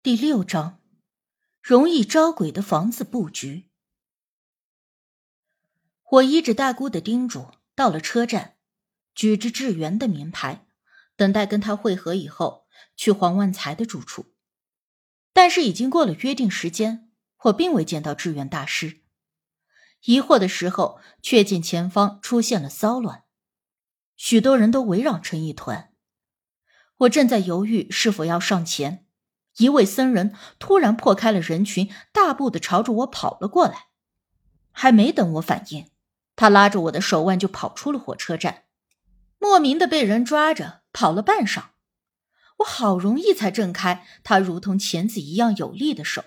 第六章，容易招鬼的房子布局。我依着大姑的叮嘱，到了车站，举着志源的名牌，等待跟他会合以后去黄万才的住处。但是已经过了约定时间，我并未见到志源大师。疑惑的时候，却见前方出现了骚乱，许多人都围绕成一团。我正在犹豫是否要上前。一位僧人突然破开了人群，大步的朝着我跑了过来。还没等我反应，他拉着我的手腕就跑出了火车站，莫名的被人抓着跑了半晌。我好容易才挣开他如同钳子一样有力的手，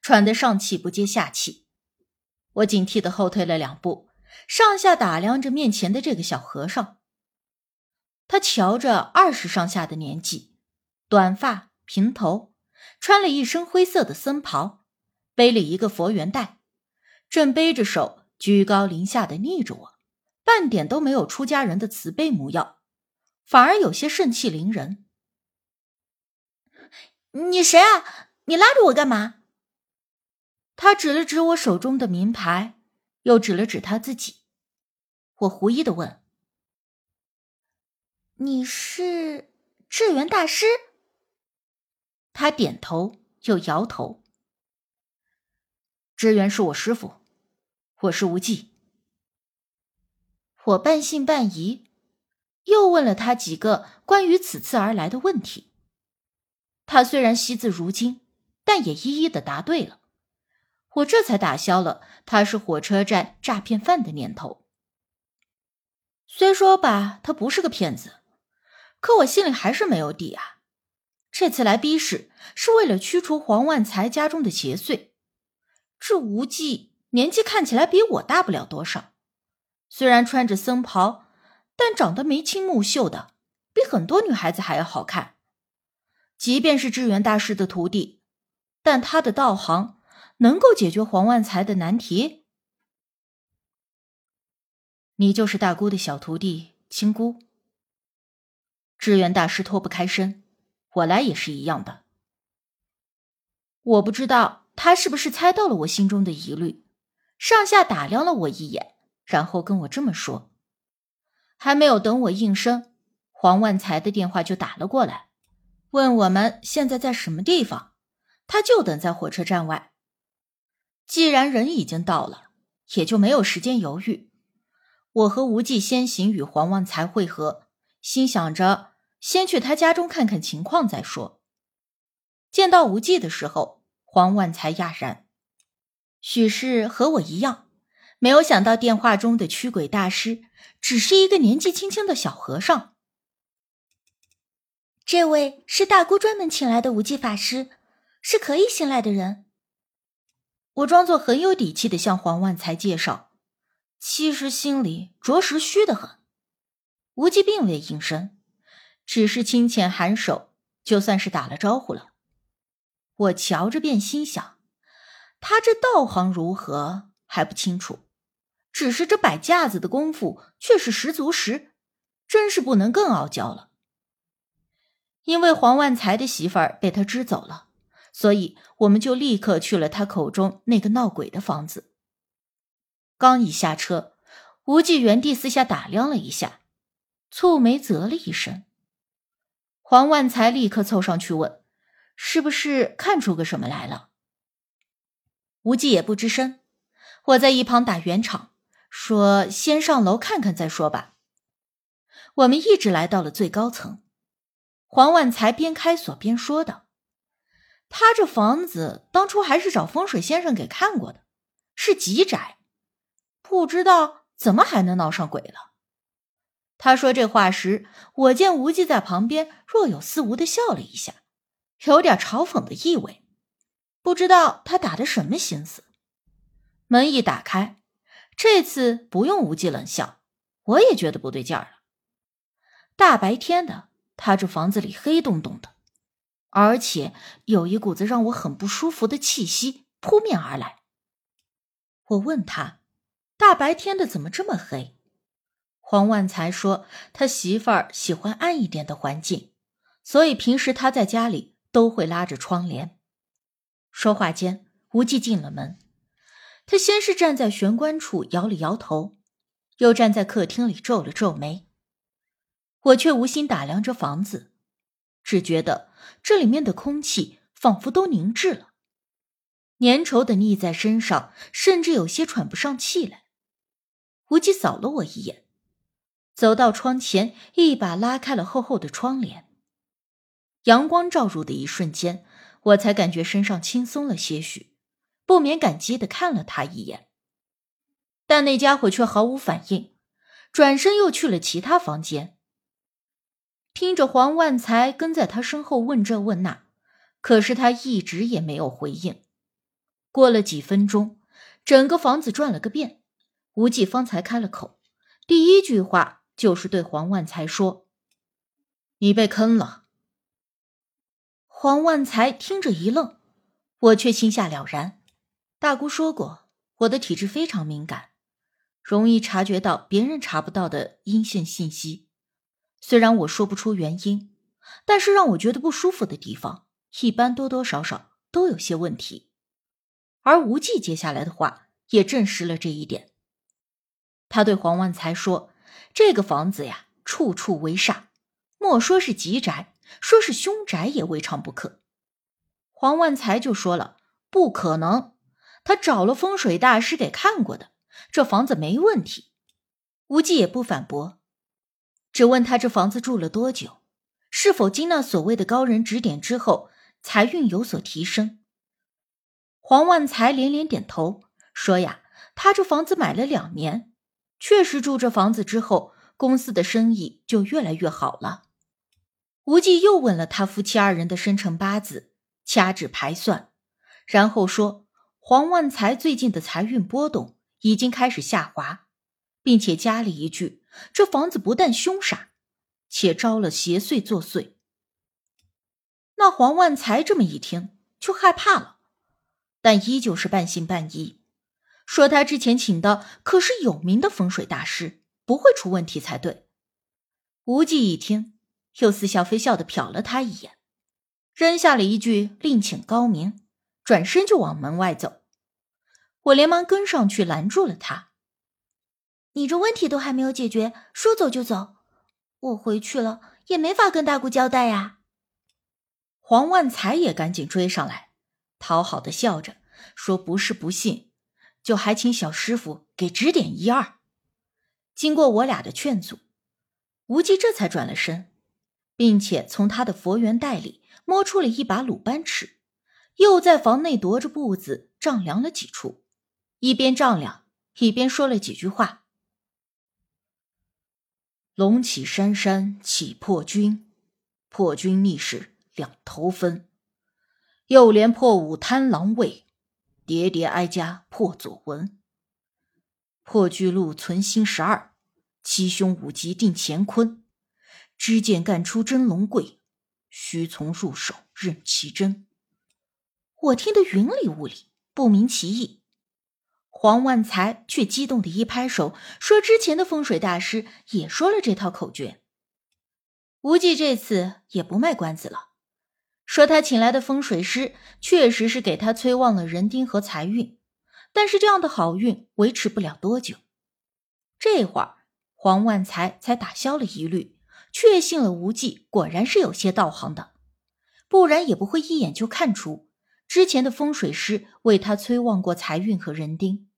喘得上气不接下气。我警惕的后退了两步，上下打量着面前的这个小和尚。他瞧着二十上下的年纪，短发平头。穿了一身灰色的僧袍，背了一个佛缘袋，正背着手居高临下的睨着我，半点都没有出家人的慈悲模样，反而有些盛气凌人。你谁啊？你拉着我干嘛？他指了指我手中的名牌，又指了指他自己。我狐疑的问：“你是智源大师？”他点头又摇头。支援是我师傅，我是无忌。我半信半疑，又问了他几个关于此次而来的问题。他虽然惜字如金，但也一一的答对了。我这才打消了他是火车站诈骗犯的念头。虽说吧，他不是个骗子，可我心里还是没有底啊。这次来逼使是为了驱除黄万才家中的邪祟。这无忌年纪看起来比我大不了多少，虽然穿着僧袍，但长得眉清目秀的，比很多女孩子还要好看。即便是智源大师的徒弟，但他的道行能够解决黄万才的难题？你就是大姑的小徒弟青姑？智源大师脱不开身。我来也是一样的。我不知道他是不是猜到了我心中的疑虑，上下打量了我一眼，然后跟我这么说。还没有等我应声，黄万才的电话就打了过来，问我们现在在什么地方，他就等在火车站外。既然人已经到了，也就没有时间犹豫。我和无忌先行与黄万才会合，心想着。先去他家中看看情况再说。见到无忌的时候，黄万才讶然，许是和我一样，没有想到电话中的驱鬼大师只是一个年纪轻轻的小和尚。这位是大姑专门请来的无忌法师，是可以信赖的人。我装作很有底气的向黄万才介绍，其实心里着实虚得很。无忌并未应声。只是轻浅颔首，就算是打了招呼了。我瞧着便心想，他这道行如何还不清楚，只是这摆架子的功夫却是十足十，真是不能更傲娇了。因为黄万才的媳妇儿被他支走了，所以我们就立刻去了他口中那个闹鬼的房子。刚一下车，无忌原地四下打量了一下，蹙眉啧了一声。黄万才立刻凑上去问：“是不是看出个什么来了？”无忌也不吱声。我在一旁打圆场，说：“先上楼看看再说吧。”我们一直来到了最高层。黄万才边开锁边说道：“他这房子当初还是找风水先生给看过的，是极窄，不知道怎么还能闹上鬼了。”他说这话时，我见无忌在旁边若有似无的笑了一下，有点嘲讽的意味。不知道他打的什么心思。门一打开，这次不用无忌冷笑，我也觉得不对劲儿了。大白天的，他这房子里黑洞洞的，而且有一股子让我很不舒服的气息扑面而来。我问他：“大白天的怎么这么黑？”黄万才说：“他媳妇儿喜欢暗一点的环境，所以平时他在家里都会拉着窗帘，说话间，无忌进了门。他先是站在玄关处摇了摇头，又站在客厅里皱了皱眉。我却无心打量着房子，只觉得这里面的空气仿佛都凝滞了，粘稠的腻在身上，甚至有些喘不上气来。无忌扫了我一眼，走到窗前，一把拉开了厚厚的窗帘。阳光照入的一瞬间，我才感觉身上轻松了些许。不免感激的看了他一眼，但那家伙却毫无反应，转身又去了其他房间。听着黄万才跟在他身后问这问那，可是他一直也没有回应。过了几分钟，整个房子转了个遍，无忌方才开了口，第一句话就是对黄万才说：“你被坑了。”黄万才听着一愣，我却心下了然。大姑说过，我的体质非常敏感，容易察觉到别人查不到的阴线信息。虽然我说不出原因，但是让我觉得不舒服的地方，一般多多少少都有些问题。而无忌接下来的话也证实了这一点。他对黄万才说：“这个房子呀，处处为煞，莫说是吉宅，说是凶宅也未尝不可。”黄万才就说了：“不可能。”他找了风水大师给看过的，这房子没问题。无忌也不反驳，只问他这房子住了多久，是否经那所谓的高人指点之后，财运有所提升。黄万才连连点头，说：“呀，他这房子买了两年，确实住这房子之后，公司的生意就越来越好了。”无忌又问了他夫妻二人的生辰八字，掐指排算，然后说。黄万才最近的财运波动已经开始下滑，并且加了一句：“这房子不但凶煞，且招了邪祟作祟。”那黄万才这么一听就害怕了，但依旧是半信半疑，说他之前请的可是有名的风水大师，不会出问题才对。无忌一听，又似笑非笑的瞟了他一眼，扔下了一句“另请高明”，转身就往门外走。我连忙跟上去拦住了他。你这问题都还没有解决，说走就走，我回去了也没法跟大姑交代呀。黄万才也赶紧追上来，讨好的笑着说：“不是不信，就还请小师傅给指点一二。”经过我俩的劝阻，无忌这才转了身，并且从他的佛缘袋里摸出了一把鲁班尺，又在房内踱着步子丈量了几处。一边丈量，一边说了几句话：“龙起山山起破军，破军逆势两头分。又连破五贪狼位，叠叠哀家破左文。破巨鹿存心十二，七凶五吉定乾坤。支剑干出真龙贵，须从入手认其真。”我听得云里雾里，不明其意。黄万才却激动的一拍手，说：“之前的风水大师也说了这套口诀。”无忌这次也不卖关子了，说他请来的风水师确实是给他催旺了人丁和财运，但是这样的好运维持不了多久。这会儿，黄万才才打消了疑虑，确信了无忌果然是有些道行的，不然也不会一眼就看出之前的风水师为他催旺过财运和人丁。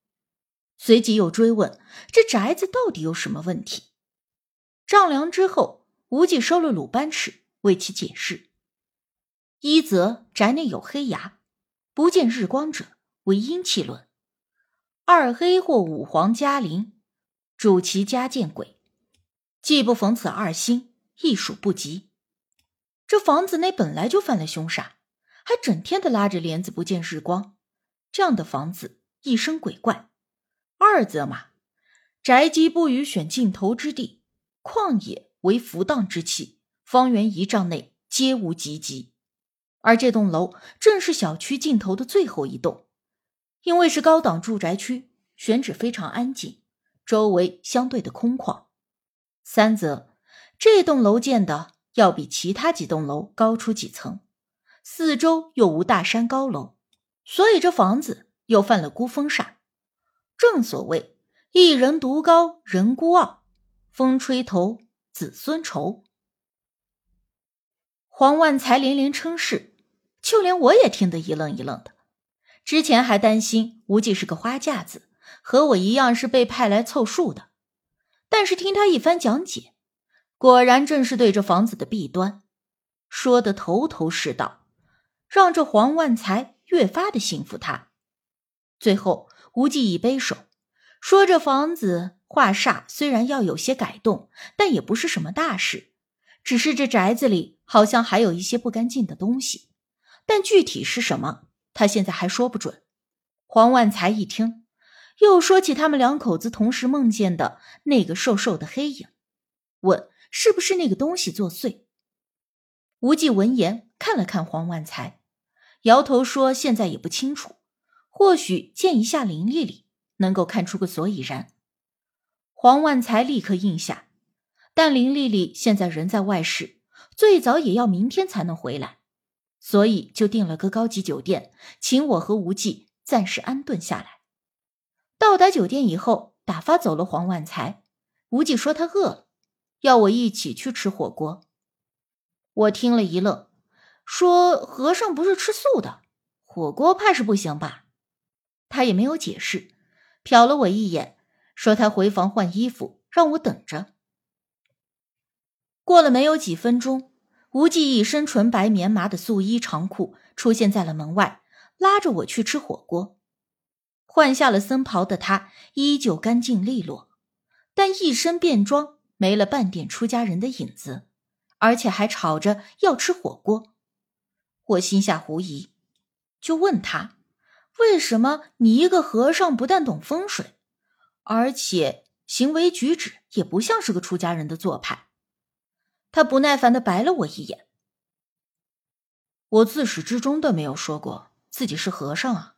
随即又追问：“这宅子到底有什么问题？”丈量之后，无忌收了鲁班尺，为其解释：一则宅内有黑牙，不见日光者为阴气论；二黑或五黄加临，主其家见鬼，既不逢此二星，亦属不吉。这房子内本来就犯了凶煞，还整天的拉着帘子不见日光，这样的房子一生鬼怪。二则嘛，宅基不予选尽头之地，旷野为浮荡之气，方圆一丈内皆无吉吉。而这栋楼正是小区尽头的最后一栋，因为是高档住宅区，选址非常安静，周围相对的空旷。三则这栋楼建的要比其他几栋楼高出几层，四周又无大山高楼，所以这房子又犯了孤峰煞。正所谓一人独高人孤傲，风吹头子孙愁。黄万才连连称是，就连我也听得一愣一愣的。之前还担心无忌是个花架子，和我一样是被派来凑数的，但是听他一番讲解，果然正是对这房子的弊端说的头头是道，让这黄万才越发的信服他。最后，无忌一背手，说这房子画煞虽然要有些改动，但也不是什么大事，只是这宅子里好像还有一些不干净的东西，但具体是什么？他现在还说不准。黄万才一听，又说起他们两口子同时梦见的那个瘦瘦的黑影，问是不是那个东西作祟。无忌闻言看了看黄万才，摇头说：“现在也不清楚，或许见一下林丽丽，能够看出个所以然。”黄万才立刻应下，但林丽丽现在人在外市，最早也要明天才能回来。所以就订了个高级酒店，请我和无忌暂时安顿下来。到达酒店以后，打发走了黄万才。无忌说他饿了，要我一起去吃火锅。我听了一愣，说：“和尚不是吃素的，火锅怕是不行吧？”他也没有解释，瞟了我一眼，说他回房换衣服，让我等着。过了没有几分钟。无忌一身纯白棉麻的素衣长裤出现在了门外，拉着我去吃火锅。换下了僧袍的他依旧干净利落，但一身便装没了半点出家人的影子，而且还吵着要吃火锅。我心下狐疑，就问他：为什么你一个和尚不但懂风水，而且行为举止也不像是个出家人的做派？他不耐烦的白了我一眼。我自始至终都没有说过自己是和尚啊。